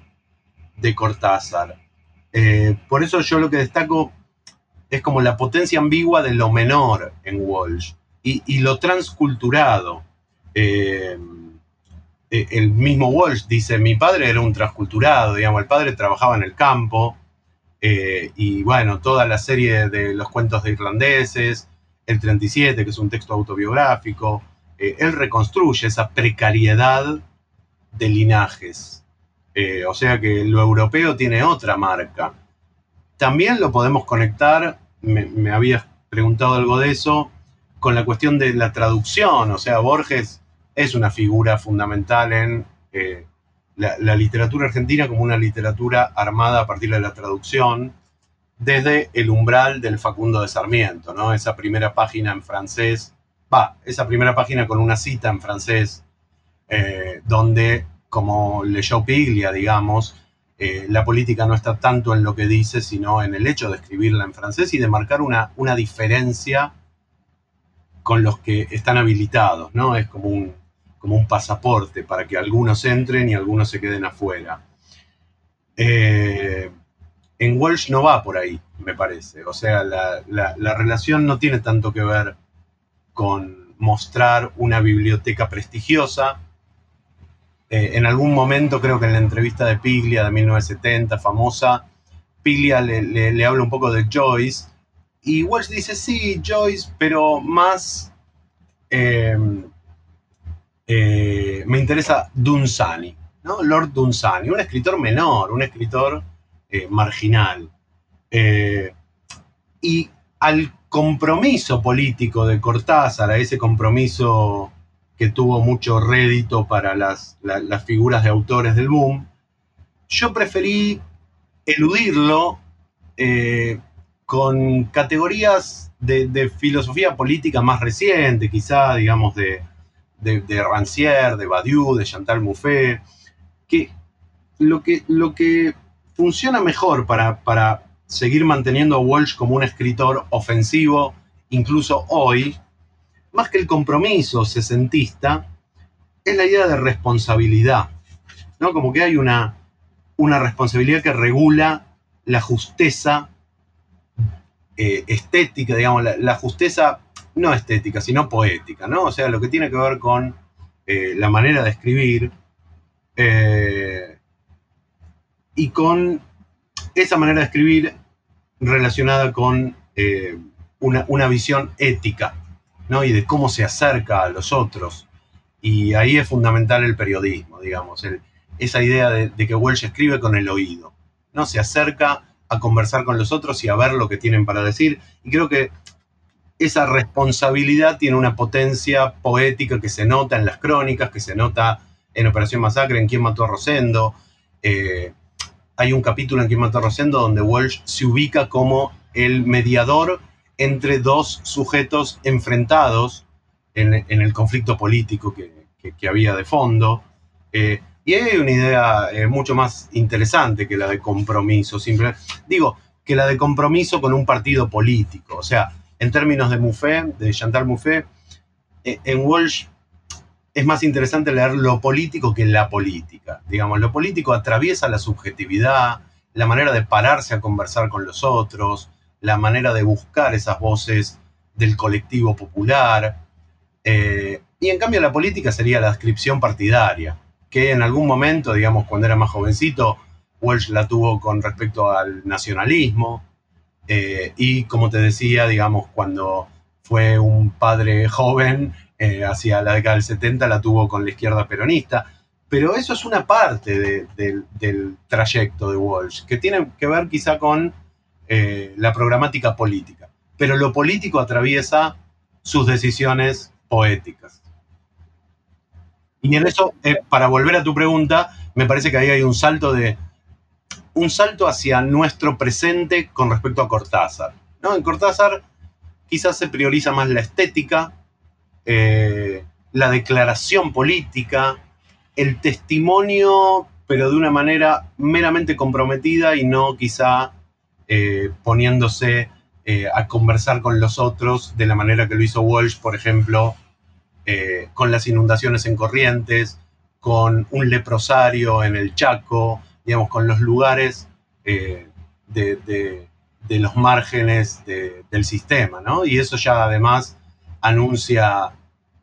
de Cortázar. Eh, por eso yo lo que destaco es como la potencia ambigua de lo menor en Walsh y, lo transculturado. Eh, eh, el mismo Walsh dice, mi padre era un transculturado, digamos, el padre trabajaba en el campo, y bueno, toda la serie de los cuentos de irlandeses, el 37, que es un texto autobiográfico, eh, él reconstruye esa precariedad de linajes. Eh, o sea que lo europeo tiene otra marca. También lo podemos conectar, me, habías preguntado algo de eso, con la cuestión de la traducción. O sea, Borges es una figura fundamental en eh, la, literatura argentina como una literatura armada a partir de la traducción desde el umbral del Facundo de Sarmiento, ¿no? Esa primera página en francés esa primera página con una cita en francés, eh, donde, como leyó Piglia, digamos, eh, la política no está tanto en lo que dice, sino en el hecho de escribirla en francés y de marcar una, una diferencia con los que están habilitados, ¿no? Es como un, como un pasaporte para que algunos entren y algunos se queden afuera. Eh, en Walsh no va por ahí, me parece. O sea, la, la relación no tiene tanto que ver con mostrar una biblioteca prestigiosa. Eh, en algún momento, creo que en la entrevista de Piglia de 1970, famosa, Piglia le, habla un poco de Joyce y Walsh dice, sí, Joyce, pero más eh, eh, me interesa Dunsany, ¿no? Lord Dunsany, un escritor menor, un escritor marginal. y al compromiso político de Cortázar, a ese compromiso que tuvo mucho rédito para las, figuras de autores del boom, yo preferí eludirlo eh, con categorías de, filosofía política más reciente, quizá, digamos, de, de, Rancière, de Badiou, de Chantal Mouffe, que lo que, lo que funciona mejor para, para seguir manteniendo a Walsh como un escritor ofensivo, incluso hoy, más que el compromiso sesentista, es la idea de responsabilidad. ¿no? Como que hay una, una responsabilidad que regula la justeza eh, estética, digamos, la, justeza no estética, sino poética, ¿no? O sea, lo que tiene que ver con eh, la manera de escribir eh, y con esa manera de escribir relacionada con eh, una, visión ética, ¿no? Y de cómo se acerca a los otros. Y ahí es fundamental el periodismo, digamos, esa idea de, que Welsh escribe con el oído, ¿no? Se acerca a conversar con los otros y a ver lo que tienen para decir. Y creo que esa responsabilidad tiene una potencia poética que se nota en las crónicas, que se nota en Operación Masacre, en Quién mató a Rosendo. Eh, hay un capítulo en Quién Rosendo donde Walsh se ubica como el mediador entre dos sujetos enfrentados en, el conflicto político que, había de fondo. Eh, y hay una idea eh, mucho más interesante que la de compromiso. Digo, que la de compromiso con un partido político. O sea, en términos de Mouffe, de Chantal Mouffe, eh, en Walsh es más interesante leer lo político que la política. Digamos, lo político atraviesa la subjetividad, la manera de pararse a conversar con los otros, la manera de buscar esas voces del colectivo popular. Eh, y en cambio la política sería la descripción partidaria, que en algún momento, digamos, cuando era más jovencito, Welsh la tuvo con respecto al nacionalismo. Eh, y como te decía, digamos, cuando fue un padre joven, eh, hacia la década del 70 la tuvo con la izquierda peronista. Pero eso es una parte del trayecto de Walsh, que tiene que ver quizá con eh, la programática política. Pero lo político atraviesa sus decisiones poéticas. Y en eso, eh, para volver a tu pregunta, me parece que ahí hay un salto de un salto hacia nuestro presente con respecto a Cortázar. ¿no? En Cortázar quizás se prioriza más la estética, eh, la declaración política, el testimonio, pero de una manera meramente comprometida y no quizá eh, poniéndose eh, a conversar con los otros de la manera que lo hizo Walsh, por ejemplo, con las inundaciones en Corrientes, con un leprosario en el Chaco, digamos, con los lugares de, los márgenes del sistema, ¿no? Y eso ya además anuncia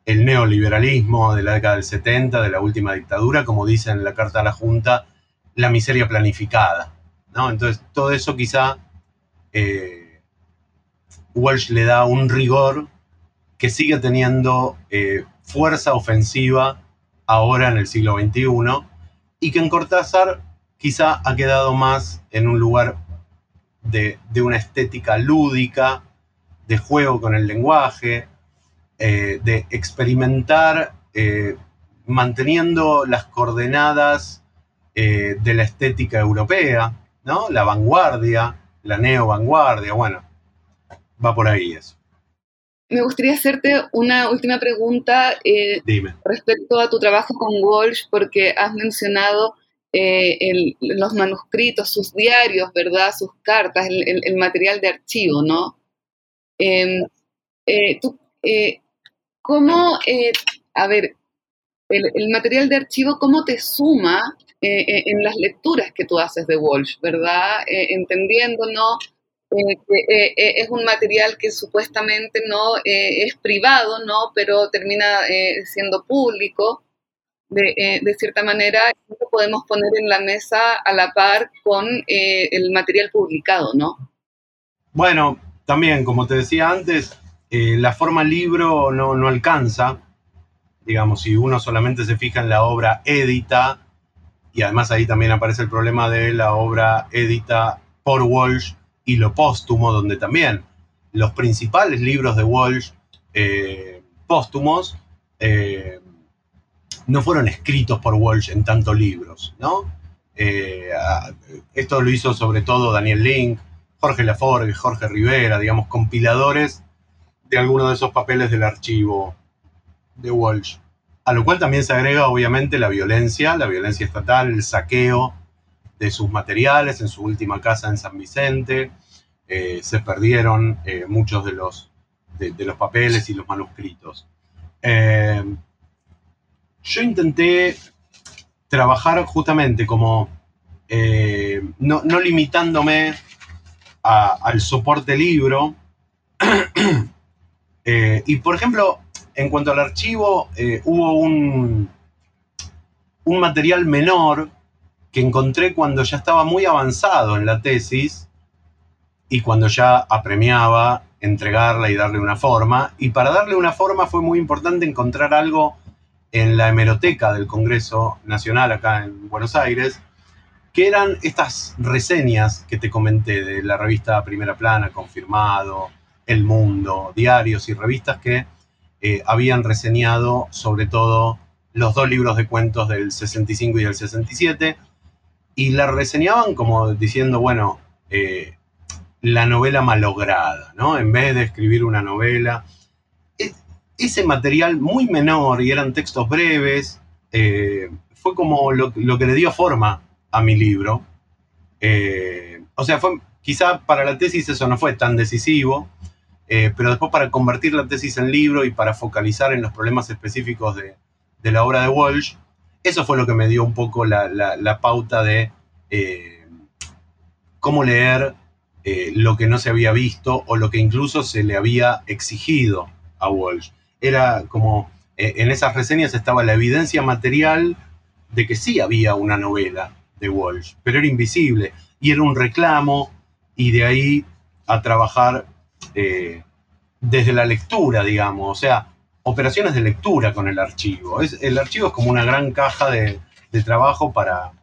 el neoliberalismo de la década del 70, de la última dictadura, como dice en la Carta a la Junta, la miseria planificada. ¿no? Entonces, todo eso quizá eh, Walsh le da un rigor que sigue teniendo eh, fuerza ofensiva ahora en el siglo XXI y que en Cortázar quizá ha quedado más en un lugar de, una estética lúdica, de juego con el lenguaje, eh, de experimentar eh, manteniendo las coordenadas de la estética europea, ¿no? La vanguardia, la neo-vanguardia, bueno, va por ahí eso. Me gustaría hacerte una última pregunta respecto a tu trabajo con Walsh, porque has mencionado los manuscritos, sus diarios, ¿verdad? Sus cartas, el, material de archivo, ¿no? Em, ¿Tú ¿Cómo, eh, a ver, el, material de archivo, cómo te suma eh, eh, en las lecturas que tú haces de Walsh, ¿verdad? Entendiendo, ¿no? que es un material que supuestamente no es privado, ¿no? Pero termina siendo público. De, cierta manera, lo podemos poner en la mesa a la par con el material publicado, ¿no? Bueno, también, como te decía antes, eh, la forma libro no, no, alcanza. Digamos, si uno solamente se fija en la obra edita, y además ahí también aparece el problema de la obra edita por Walsh y lo póstumo, donde también los principales libros de Walsh eh, póstumos eh, no fueron escritos por Walsh en tantos libros, ¿no? esto lo hizo sobre todo Daniel Link, Jorge Laforgue, Jorge Rivera, digamos, compiladores de alguno de esos papeles del archivo de Walsh. A lo cual también se agrega obviamente la violencia, la violencia estatal, el saqueo de sus materiales en su última casa en San Vicente. Eh, se perdieron eh, muchos de los, de, los papeles y los manuscritos. Eh, yo intenté trabajar justamente como no, limitándome al soporte libro, y por ejemplo, en cuanto al archivo, hubo un, un material menor que encontré cuando ya estaba muy avanzado en la tesis y cuando ya apremiaba entregarla y darle una forma. Y para darle una forma fue muy importante encontrar algo en la hemeroteca del Congreso Nacional acá en Buenos Aires, que eran estas reseñas que te comenté de la revista Primera Plana, confirmado, el Mundo, diarios y revistas que eh, habían reseñado sobre todo los dos libros de cuentos del 65 y del 67, y la reseñaban como diciendo, bueno, eh, la novela malograda, ¿no? En vez de escribir una novela. E, ese material muy menor y eran textos breves, eh, fue como lo, que le dio forma a mi libro. o sea, fue, quizá para la tesis eso no fue tan decisivo, eh, pero después para convertir la tesis en libro y para focalizar en los problemas específicos de, la obra de Walsh, eso fue lo que me dio un poco la, pauta de eh, cómo leer eh, lo que no se había visto o lo que incluso se le había exigido a Walsh. Era como, en esas reseñas estaba la evidencia material de que sí había una novela de Walsh, pero era invisible y era un reclamo y de ahí a trabajar eh, desde la lectura, digamos, o sea, operaciones de lectura con el archivo. Es, el archivo es como una gran caja de, trabajo para,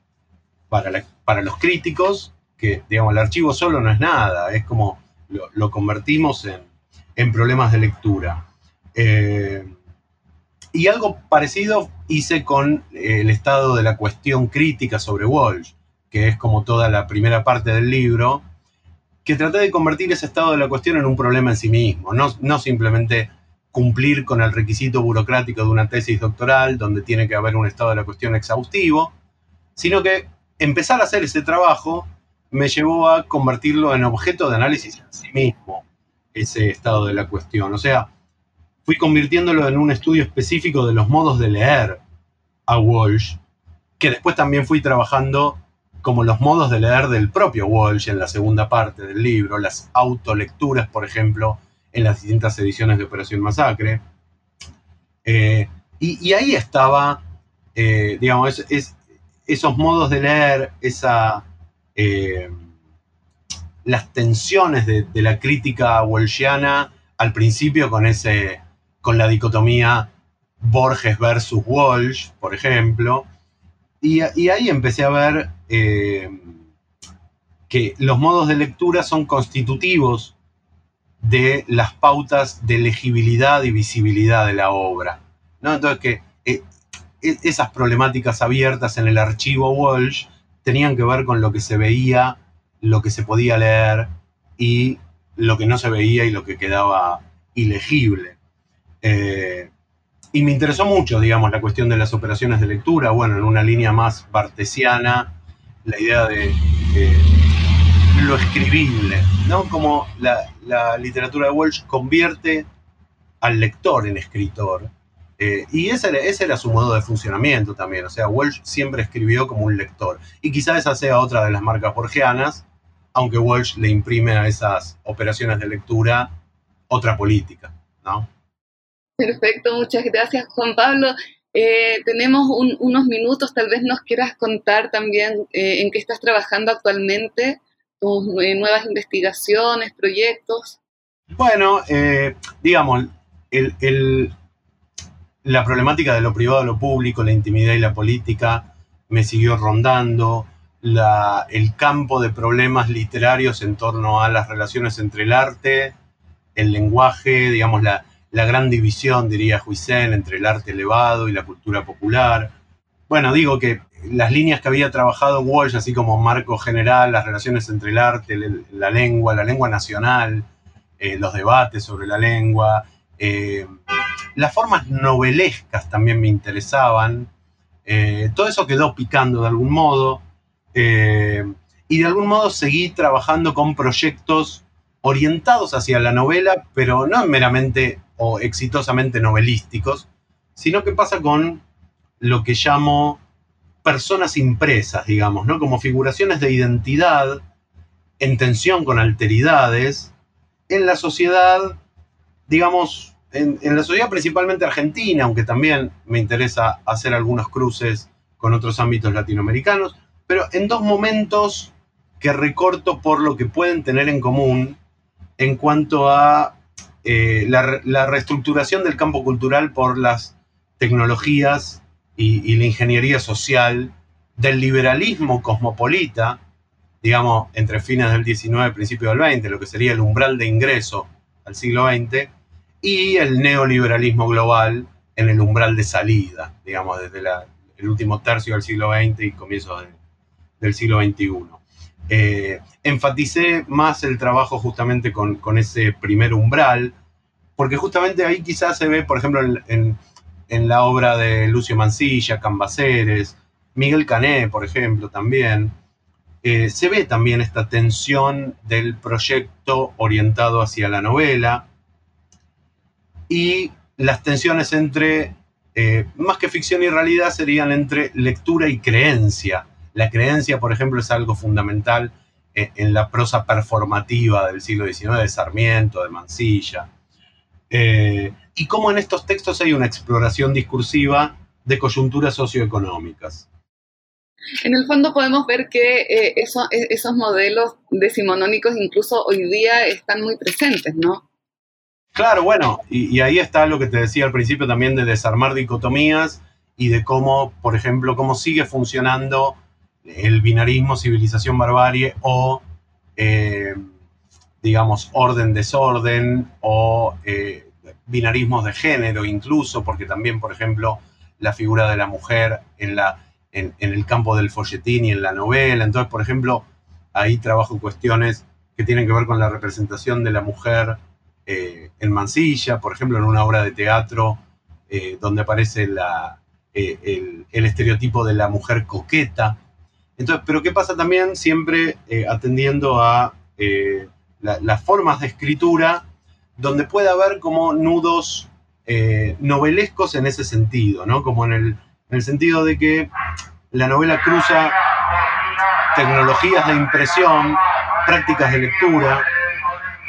para, los críticos, que, digamos, el archivo solo no es nada, es como lo, convertimos en, problemas de lectura. Eh, y algo parecido hice con eh, el estado de la cuestión crítica sobre Walsh, que es como toda la primera parte del libro, que traté de convertir ese estado de la cuestión en un problema en sí mismo, no, no simplemente cumplir con el requisito burocrático de una tesis doctoral donde tiene que haber un estado de la cuestión exhaustivo, sino que empezar a hacer ese trabajo me llevó a convertirlo en objeto de análisis en sí mismo, ese estado de la cuestión. O sea, fui convirtiéndolo en un estudio específico de los modos de leer a Walsh, que después también fui trabajando como los modos de leer del propio Walsh en la segunda parte del libro, las autolecturas, por ejemplo, en las distintas ediciones de Operación Masacre. Eh, y, ahí estaba, eh, digamos, esos modos de leer, esa, eh, las tensiones de, la crítica walshiana al principio con ese con la dicotomía Borges versus Walsh, por ejemplo. Y, ahí empecé a ver que los modos de lectura son constitutivos de las pautas de legibilidad y visibilidad de la obra. ¿no? Entonces que eh, e, esas problemáticas abiertas en el archivo Walsh tenían que ver con lo que se veía, lo que se podía leer y lo que no se veía y lo que quedaba ilegible. Eh, y me interesó mucho, digamos, la cuestión de las operaciones de lectura, bueno, en una línea más bartesiana, la idea de lo escribible, ¿no? Como la, literatura de Walsh convierte al lector en escritor. Eh, y ese era, ese era su modo de funcionamiento también, o sea, Walsh siempre escribió como un lector. Y quizá esa sea otra de las marcas borgianas, aunque Walsh le imprime a esas operaciones de lectura otra política, ¿no? Perfecto, muchas gracias Juan Pablo. Eh, tenemos unos minutos, tal vez nos quieras contar también eh, en qué estás trabajando actualmente, tus eh, nuevas investigaciones, proyectos. Bueno, digamos, la problemática de lo privado, lo público, la intimidad y la política me siguió rondando. el campo de problemas literarios en torno a las relaciones entre el arte, el lenguaje, digamos, la, la gran división, diría Huisen, entre el arte elevado y la cultura popular. Bueno, digo que las líneas que había trabajado Walsh, así como marco general, las relaciones entre el arte, la lengua, la lengua nacional, eh, los debates sobre la lengua, eh, las formas novelescas también me interesaban. Eh, todo eso quedó picando de algún modo. y de algún modo seguí trabajando con proyectos orientados hacia la novela, pero no meramente o exitosamente novelísticos, sino que pasa con lo que llamo personas impresas, digamos, ¿no? Como figuraciones de identidad en tensión con alteridades en la sociedad, digamos, en, la sociedad principalmente argentina, aunque también me interesa hacer algunos cruces con otros ámbitos latinoamericanos, pero en dos momentos que recorto por lo que pueden tener en común en cuanto a eh, la, reestructuración del campo cultural por las tecnologías y, la ingeniería social del liberalismo cosmopolita, digamos, entre fines del XIX y principios del XX, lo que sería el umbral de ingreso al siglo XX, y el neoliberalismo global en el umbral de salida, digamos, desde el último tercio del siglo XX y comienzos del siglo XXI. Eh, enfaticé más el trabajo justamente con, ese primer umbral, porque justamente ahí quizás se ve, por ejemplo, en, la obra de Lucio Mancilla, Cambaceres, Miguel Cané, por ejemplo, también, eh, se ve también esta tensión del proyecto orientado hacia la novela y las tensiones entre, eh, más que ficción y realidad, serían entre lectura y creencia la creencia, por ejemplo, es algo fundamental en, la prosa performativa del siglo XIX, de Sarmiento, de Mansilla. Eh, y cómo en estos textos hay una exploración discursiva de coyunturas socioeconómicas. En el fondo podemos ver que eh, e, esos modelos decimonónicos incluso hoy día están muy presentes, ¿no? Claro, bueno, y, y, ahí está lo que te decía al principio también de desarmar dicotomías y de cómo, por ejemplo, cómo sigue funcionando el binarismo, civilización, barbarie o, eh, digamos, orden, desorden o, eh, binarismos de género incluso, porque también, por ejemplo, la figura de la mujer en, la, en, el campo del folletín y en la novela. Entonces, por ejemplo, ahí trabajo cuestiones que tienen que ver con la representación de la mujer eh, en Mansilla, por ejemplo, en una obra de teatro eh, donde aparece la, eh, el, estereotipo de la mujer coqueta. Entonces, pero ¿qué pasa también? Siempre atendiendo a las formas de escritura donde puede haber como nudos eh, novelescos en ese sentido, ¿no? Como en el, en el sentido de que la novela cruza tecnologías de impresión, prácticas de lectura,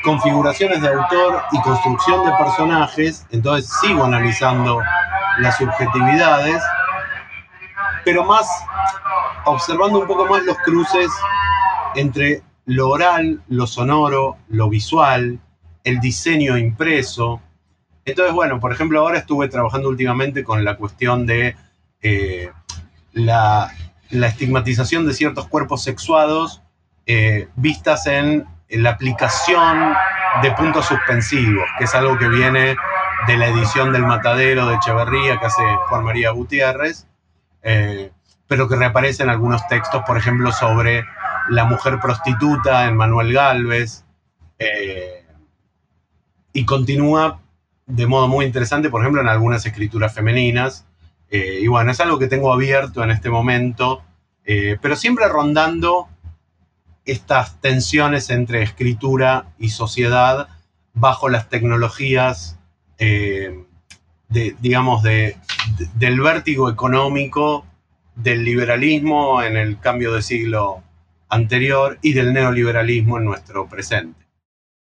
configuraciones de autor y construcción de personajes, entonces sigo analizando las subjetividades, pero más observando un poco más los cruces entre lo oral, lo sonoro, lo visual, el diseño impreso. Entonces, bueno, por ejemplo, ahora estuve trabajando últimamente con la cuestión de eh, la, estigmatización de ciertos cuerpos sexuados eh, vistas en, la aplicación de puntos suspensivos, que es algo que viene de la edición del Matadero de Echeverría que hace Juan María Gutiérrez, eh, pero que reaparece en algunos textos, por ejemplo, sobre la mujer prostituta en Manuel Galvez y continúa de modo muy interesante, por ejemplo, en algunas escrituras femeninas. Eh, y bueno, es algo que tengo abierto en este momento, eh, pero siempre rondando estas tensiones entre escritura y sociedad bajo las tecnologías, eh, de, digamos, de, del vértigo económico, del liberalismo en el cambio de siglo anterior y del neoliberalismo en nuestro presente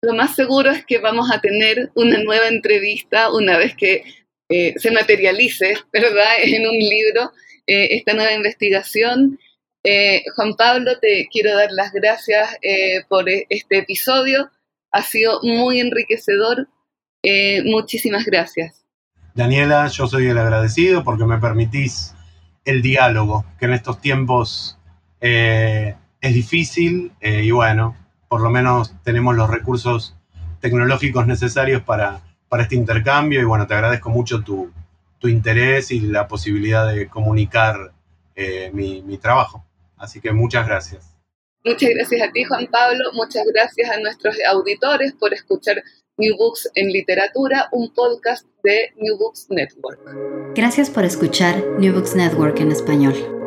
lo más seguro es que vamos a tener una nueva entrevista una vez que eh, se materialice, ¿verdad?, en un libro eh, esta nueva investigación. Eh, Juan Pablo, te quiero dar las gracias por este episodio. Ha sido muy enriquecedor. muchísimas gracias. Daniela, yo soy el agradecido porque me permitís el diálogo, que en estos tiempos es difícil y bueno, por lo menos tenemos los recursos tecnológicos necesarios para, para este intercambio y bueno, te agradezco mucho tu, interés y la posibilidad de comunicar eh, mi, mi trabajo. Así que muchas gracias. Muchas gracias a ti, Juan Pablo. Muchas gracias a nuestros auditores por escuchar New Books en Literatura, un podcast de New Books Network. Gracias por escuchar New Books Network en español.